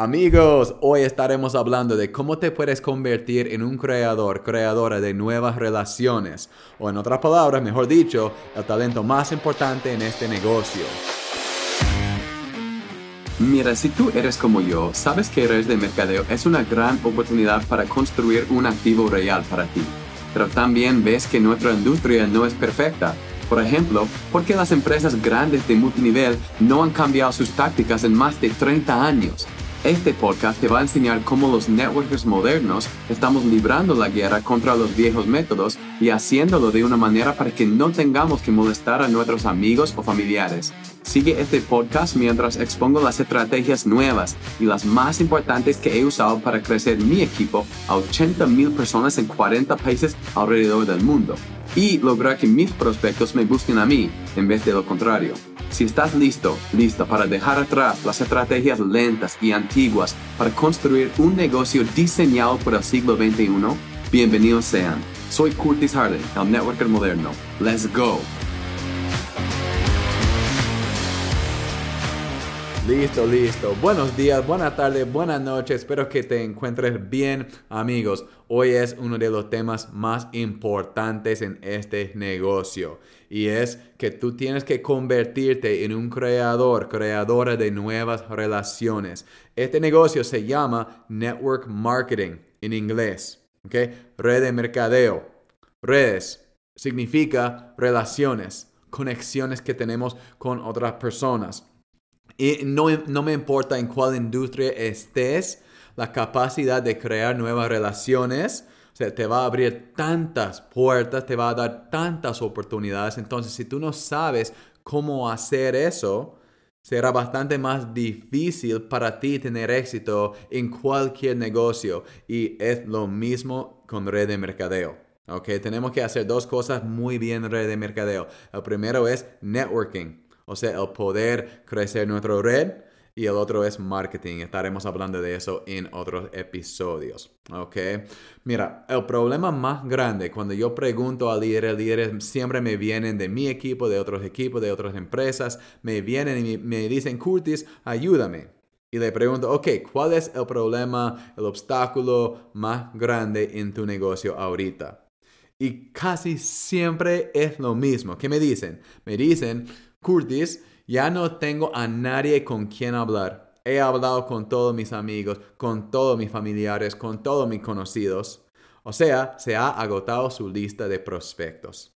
Amigos, hoy estaremos hablando de cómo te puedes convertir en un creador, creadora de nuevas relaciones, o en otras palabras, mejor dicho, el talento más importante en este negocio. Mira, si tú eres como yo, sabes que redes de mercadeo es una gran oportunidad para construir un activo real para ti. Pero también ves que nuestra industria no es perfecta. Por ejemplo, ¿por qué las empresas grandes de multinivel no han cambiado sus tácticas en más de 30 años? Este podcast te va a enseñar cómo los networkers modernos estamos librando la guerra contra los viejos métodos y haciéndolo de una manera para que no tengamos que molestar a nuestros amigos o familiares. Sigue este podcast mientras expongo las estrategias nuevas y las más importantes que he usado para crecer mi equipo a 80 mil personas en 40 países alrededor del mundo y lograr que mis prospectos me busquen a mí en vez de lo contrario. Si estás listo, lista para dejar atrás las estrategias lentas y antiguas para construir un negocio diseñado por el siglo XXI, bienvenidos sean. Soy Curtis Harden, el networker moderno. Let's go. Listo, listo. Buenos días, buenas tardes, buenas noches. Espero que te encuentres bien, amigos. Hoy es uno de los temas más importantes en este negocio. Y es que tú tienes que convertirte en un creador, creadora de nuevas relaciones. Este negocio se llama Network Marketing en inglés. ¿ok? Red de mercadeo. Redes significa relaciones, conexiones que tenemos con otras personas. Y no, no me importa en cuál industria estés, la capacidad de crear nuevas relaciones, te va a abrir tantas puertas, te va a dar tantas oportunidades. Entonces, si tú no sabes cómo hacer eso, será bastante más difícil para ti tener éxito en cualquier negocio. Y es lo mismo con red de mercadeo. Ok, tenemos que hacer dos cosas muy bien red de mercadeo. El primero es networking. O sea, el poder crecer nuestra red y el otro es marketing. Estaremos hablando de eso en otros episodios. ¿Ok? Mira, el problema más grande cuando yo pregunto a líderes, líderes siempre me vienen de mi equipo, de otros equipos, de otras empresas, me vienen y me dicen, Curtis, ayúdame. Y le pregunto, ok, ¿cuál es el problema, el obstáculo más grande en tu negocio ahorita? Y casi siempre es lo mismo. ¿Qué me dicen? Me dicen, Curtis, ya no tengo a nadie con quien hablar. He hablado con todos mis amigos, con todos mis familiares, con todos mis conocidos. O sea, se ha agotado su lista de prospectos.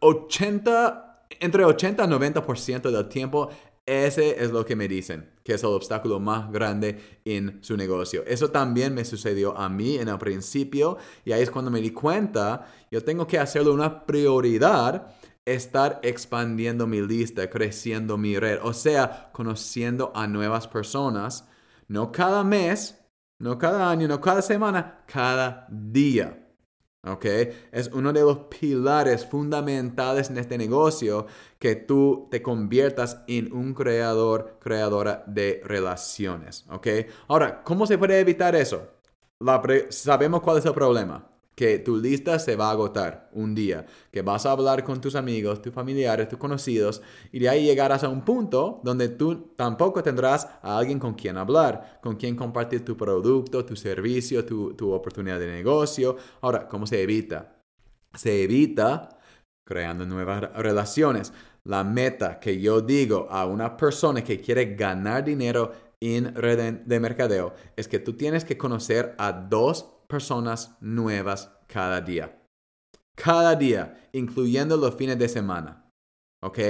80, entre 80 y 90% del tiempo, ese es lo que me dicen, que es el obstáculo más grande en su negocio. Eso también me sucedió a mí en el principio y ahí es cuando me di cuenta, yo tengo que hacerlo una prioridad estar expandiendo mi lista, creciendo mi red, o sea, conociendo a nuevas personas, no cada mes, no cada año, no cada semana, cada día. ¿Ok? Es uno de los pilares fundamentales en este negocio que tú te conviertas en un creador, creadora de relaciones. ¿Ok? Ahora, ¿cómo se puede evitar eso? sabemos cuál es el problema que tu lista se va a agotar un día, que vas a hablar con tus amigos, tus familiares, tus conocidos, y de ahí llegarás a un punto donde tú tampoco tendrás a alguien con quien hablar, con quien compartir tu producto, tu servicio, tu, tu oportunidad de negocio. Ahora, ¿cómo se evita? Se evita creando nuevas relaciones. La meta que yo digo a una persona que quiere ganar dinero en red de mercadeo es que tú tienes que conocer a dos personas nuevas cada día. Cada día, incluyendo los fines de semana. ¿Ok?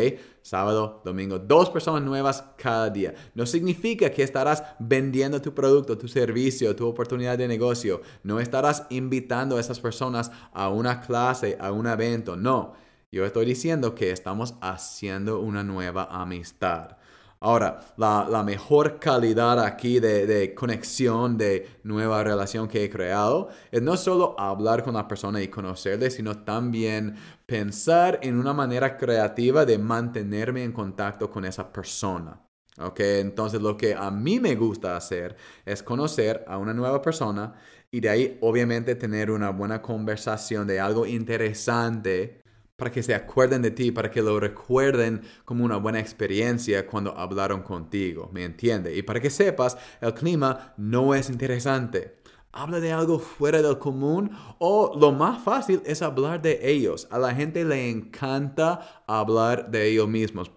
Sábado, domingo, dos personas nuevas cada día. No significa que estarás vendiendo tu producto, tu servicio, tu oportunidad de negocio. No estarás invitando a esas personas a una clase, a un evento. No. Yo estoy diciendo que estamos haciendo una nueva amistad. Ahora, la, mejor calidad aquí de, conexión, de nueva relación que he creado, es no solo hablar con la persona y conocerle, sino también pensar en una manera creativa de mantenerme en contacto con esa persona. ¿Ok? Entonces lo que a mí me gusta hacer es conocer a una nueva persona y de ahí obviamente tener una buena conversación de algo interesante para que se acuerden de ti, para que lo recuerden como una buena experiencia cuando hablaron contigo, ¿me entiende? Y para que sepas, el clima no es interesante. Habla de algo fuera del común o lo más fácil es hablar de ellos. A la gente le encanta hablar de ellos mismos.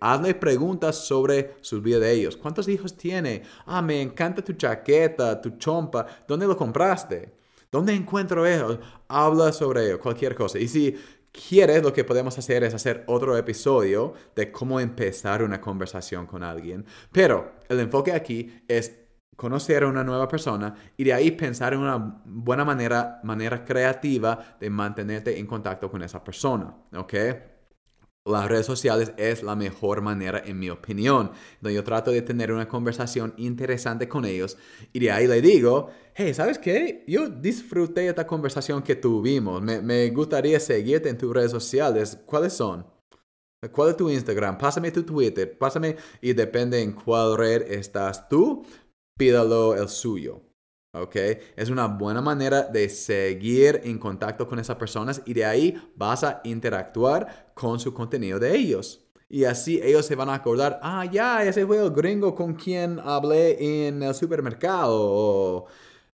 hazle preguntas sobre su vida de ellos. ¿Cuántos hijos tiene? Ah, me encanta tu chaqueta, tu chompa. ¿Dónde lo compraste? ¿Dónde encuentro eso? Habla sobre ello, cualquier cosa. Y si quieres, lo que podemos hacer es hacer otro episodio de cómo empezar una conversación con alguien. Pero el enfoque aquí es conocer a una nueva persona y de ahí pensar en una buena manera, manera creativa de mantenerte en contacto con esa persona, ¿ok? Las redes sociales es la mejor manera, en mi opinión. Donde yo trato de tener una conversación interesante con ellos y de ahí le digo, hey, ¿sabes qué? Yo disfruté esta conversación que tuvimos. Me, me gustaría seguirte en tus redes sociales. ¿Cuáles son? ¿Cuál es tu Instagram? Pásame tu Twitter. Pásame y depende en cuál red estás tú, pídalo el suyo. ¿Ok? Es una buena manera de seguir en contacto con esas personas y de ahí vas a interactuar con su contenido de ellos. Y así ellos se van a acordar, ah, ya, ese fue el gringo con quien hablé en el supermercado.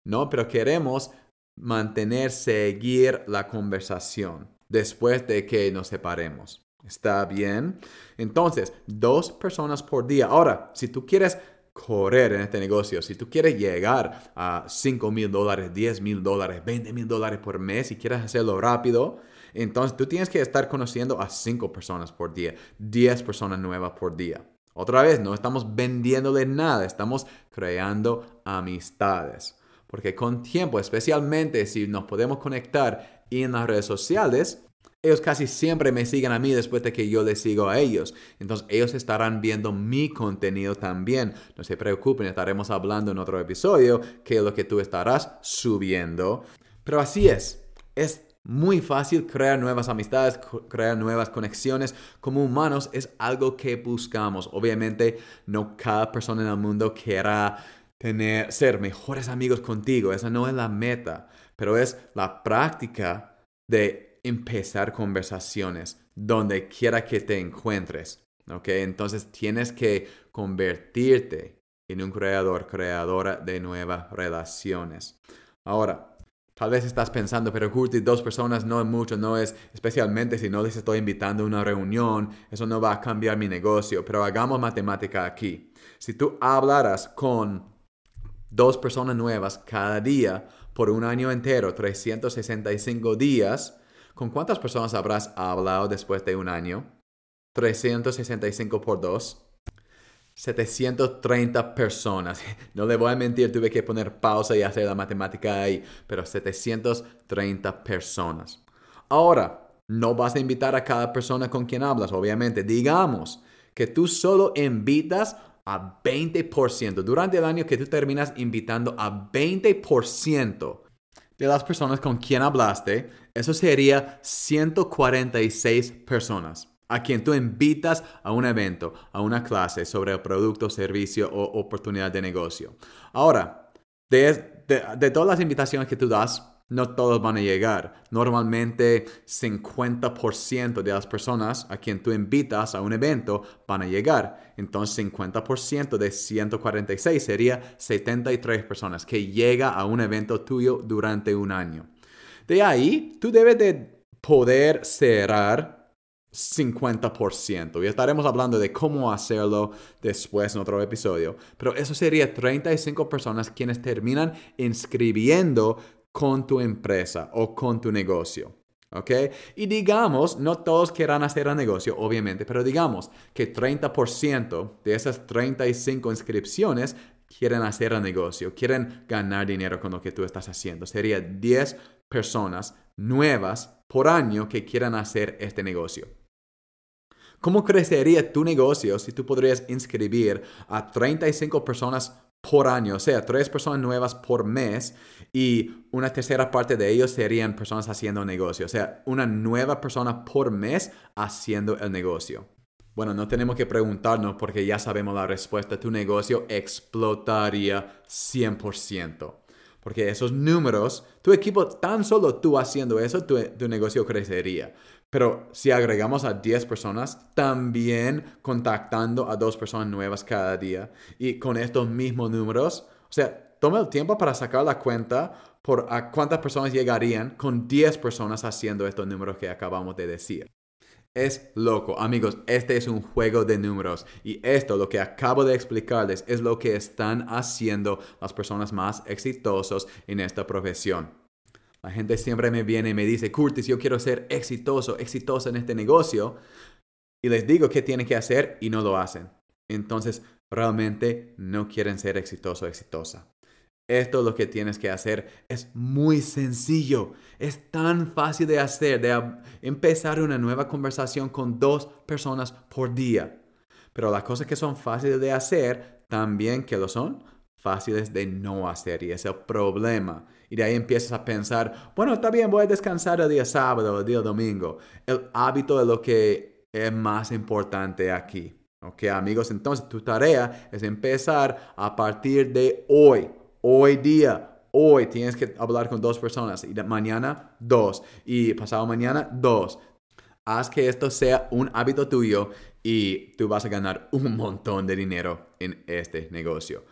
No, pero queremos mantener, seguir la conversación después de que nos separemos. ¿Está bien? Entonces, dos personas por día. Ahora, si tú quieres correr en este negocio, si tú quieres llegar a 5 mil dólares, 10 mil dólares, 20 mil dólares por mes y quieres hacerlo rápido, entonces tú tienes que estar conociendo a 5 personas por día, 10 personas nuevas por día. Otra vez, no estamos vendiéndole nada, estamos creando amistades. Porque con tiempo, especialmente si nos podemos conectar en las redes sociales, ellos casi siempre me siguen a mí después de que yo les sigo a ellos. Entonces ellos estarán viendo mi contenido también. No se preocupen, estaremos hablando en otro episodio que es lo que tú estarás subiendo. Pero así es. Es muy fácil crear nuevas amistades, crear nuevas conexiones. Como humanos es algo que buscamos. Obviamente no cada persona en el mundo quiera tener, ser mejores amigos contigo. Esa no es la meta. Pero es la práctica de empezar conversaciones donde quiera que te encuentres. ¿Ok? Entonces tienes que convertirte en un creador, creadora de nuevas relaciones. Ahora, tal vez estás pensando, pero Curti, dos personas no es mucho, no es, especialmente si no les estoy invitando a una reunión, eso no va a cambiar mi negocio, pero hagamos matemática aquí. Si tú hablaras con dos personas nuevas cada día por un año entero, 365 días, ¿Con cuántas personas habrás hablado después de un año? 365 por 2. 730 personas. No le voy a mentir, tuve que poner pausa y hacer la matemática ahí, pero 730 personas. Ahora, no vas a invitar a cada persona con quien hablas, obviamente. Digamos que tú solo invitas a 20%. Durante el año que tú terminas invitando a 20% de las personas con quien hablaste, eso sería 146 personas a quien tú invitas a un evento, a una clase sobre el producto, servicio o oportunidad de negocio. Ahora, de, de todas las invitaciones que tú das, no todos van a llegar. Normalmente 50% de las personas a quien tú invitas a un evento van a llegar. Entonces 50% de 146 sería 73 personas que llega a un evento tuyo durante un año. De ahí, tú debes de poder cerrar 50%. Y estaremos hablando de cómo hacerlo después en otro episodio. Pero eso sería 35 personas quienes terminan inscribiendo con tu empresa o con tu negocio. ¿Ok? Y digamos, no todos quieran hacer el negocio, obviamente, pero digamos que 30% de esas 35 inscripciones quieren hacer el negocio, quieren ganar dinero con lo que tú estás haciendo. Sería 10 personas nuevas por año que quieran hacer este negocio. ¿Cómo crecería tu negocio si tú podrías inscribir a 35 personas por año, o sea, tres personas nuevas por mes y una tercera parte de ellos serían personas haciendo negocio, o sea, una nueva persona por mes haciendo el negocio. Bueno, no tenemos que preguntarnos porque ya sabemos la respuesta. Tu negocio explotaría 100%. Porque esos números, tu equipo, tan solo tú haciendo eso, tu, tu negocio crecería. Pero si agregamos a 10 personas, también contactando a dos personas nuevas cada día y con estos mismos números, o sea, toma el tiempo para sacar la cuenta por a cuántas personas llegarían con 10 personas haciendo estos números que acabamos de decir. Es loco, amigos, este es un juego de números y esto, lo que acabo de explicarles, es lo que están haciendo las personas más exitosas en esta profesión. La gente siempre me viene y me dice, Curtis, yo quiero ser exitoso, exitoso en este negocio. Y les digo qué tienen que hacer y no lo hacen. Entonces, realmente no quieren ser exitoso exitosa. Esto es lo que tienes que hacer. Es muy sencillo. Es tan fácil de hacer, de empezar una nueva conversación con dos personas por día. Pero las cosas que son fáciles de hacer, también que lo son, fáciles de no hacer. Y es el problema. Y de ahí empiezas a pensar, bueno, está bien, voy a descansar el día sábado, el día domingo. El hábito es lo que es más importante aquí. Ok, amigos, entonces tu tarea es empezar a partir de hoy hoy día, hoy tienes que hablar con dos personas y mañana dos y pasado mañana dos. Haz que esto sea un hábito tuyo y tú vas a ganar un montón de dinero en este negocio.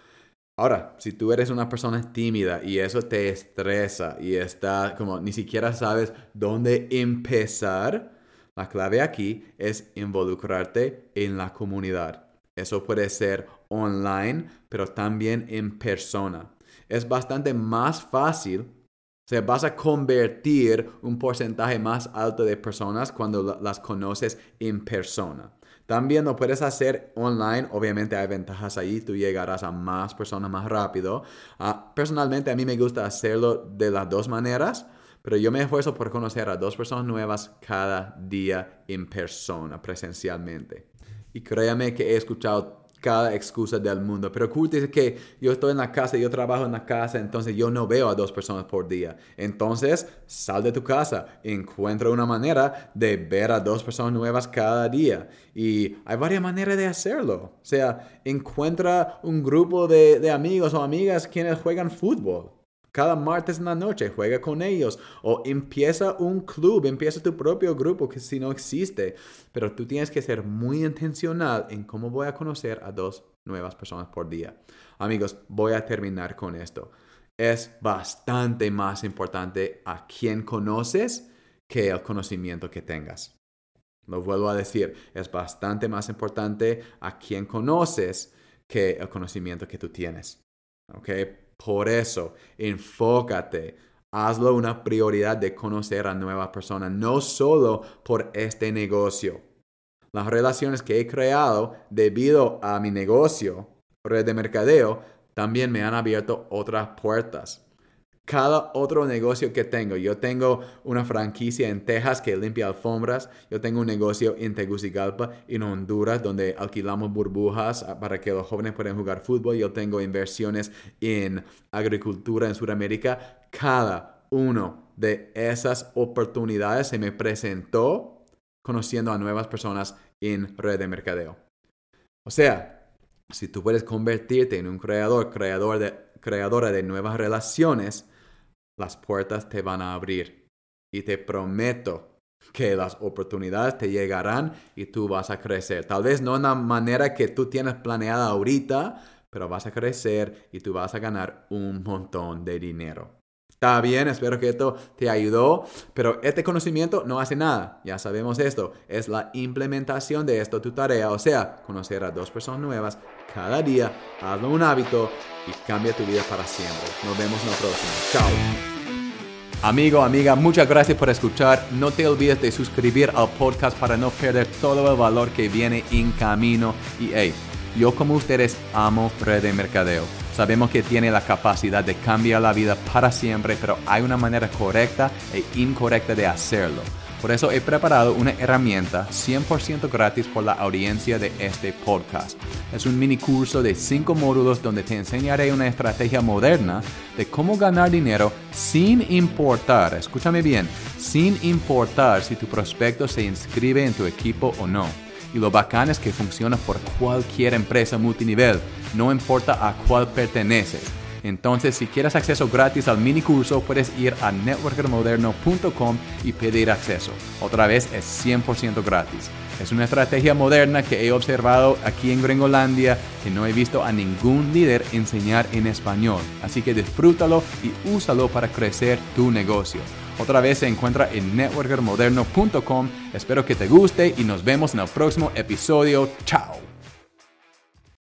Ahora, si tú eres una persona tímida y eso te estresa y está como ni siquiera sabes dónde empezar, la clave aquí es involucrarte en la comunidad. Eso puede ser online, pero también en persona es bastante más fácil. O sea, vas a convertir un porcentaje más alto de personas cuando las conoces en persona. También lo puedes hacer online. Obviamente hay ventajas ahí. Tú llegarás a más personas más rápido. Ah, personalmente a mí me gusta hacerlo de las dos maneras. Pero yo me esfuerzo por conocer a dos personas nuevas cada día en persona, presencialmente. Y créame que he escuchado cada excusa del mundo. Pero Kurt que yo estoy en la casa, yo trabajo en la casa, entonces yo no veo a dos personas por día. Entonces, sal de tu casa, encuentra una manera de ver a dos personas nuevas cada día. Y hay varias maneras de hacerlo. O sea, encuentra un grupo de, de amigos o amigas quienes juegan fútbol. Cada martes en la noche juega con ellos o empieza un club, empieza tu propio grupo que si no existe. Pero tú tienes que ser muy intencional en cómo voy a conocer a dos nuevas personas por día. Amigos, voy a terminar con esto. Es bastante más importante a quién conoces que el conocimiento que tengas. Lo vuelvo a decir, es bastante más importante a quién conoces que el conocimiento que tú tienes. ¿Ok? Por eso, enfócate, hazlo una prioridad de conocer a nuevas personas, no solo por este negocio. Las relaciones que he creado debido a mi negocio, red de mercadeo, también me han abierto otras puertas cada otro negocio que tengo. Yo tengo una franquicia en Texas que limpia alfombras. Yo tengo un negocio en Tegucigalpa, en Honduras, donde alquilamos burbujas para que los jóvenes puedan jugar fútbol. Yo tengo inversiones en agricultura en Sudamérica. Cada uno de esas oportunidades se me presentó conociendo a nuevas personas en red de mercadeo. O sea, si tú puedes convertirte en un creador, creador de, creadora de nuevas relaciones, las puertas te van a abrir. Y te prometo que las oportunidades te llegarán y tú vas a crecer. Tal vez no en la manera que tú tienes planeada ahorita, pero vas a crecer y tú vas a ganar un montón de dinero. Está bien, espero que esto te ayudó, pero este conocimiento no hace nada, ya sabemos esto, es la implementación de esto tu tarea, o sea, conocer a dos personas nuevas cada día, hazlo un hábito y cambia tu vida para siempre. Nos vemos en la próxima. Chao. Amigo, amiga, muchas gracias por escuchar. No te olvides de suscribir al podcast para no perder todo el valor que viene en camino. Y hey, yo como ustedes amo Red de Mercadeo. Sabemos que tiene la capacidad de cambiar la vida para siempre, pero hay una manera correcta e incorrecta de hacerlo. Por eso he preparado una herramienta 100% gratis por la audiencia de este podcast. Es un mini curso de 5 módulos donde te enseñaré una estrategia moderna de cómo ganar dinero sin importar, escúchame bien, sin importar si tu prospecto se inscribe en tu equipo o no. Y lo bacán es que funciona por cualquier empresa multinivel, no importa a cuál perteneces. Entonces, si quieres acceso gratis al mini curso, puedes ir a networkermoderno.com y pedir acceso. Otra vez es 100% gratis. Es una estrategia moderna que he observado aquí en Gringolandia que no he visto a ningún líder enseñar en español. Así que disfrútalo y úsalo para crecer tu negocio. Otra vez se encuentra en networkermoderno.com. Espero que te guste y nos vemos en el próximo episodio. Chao.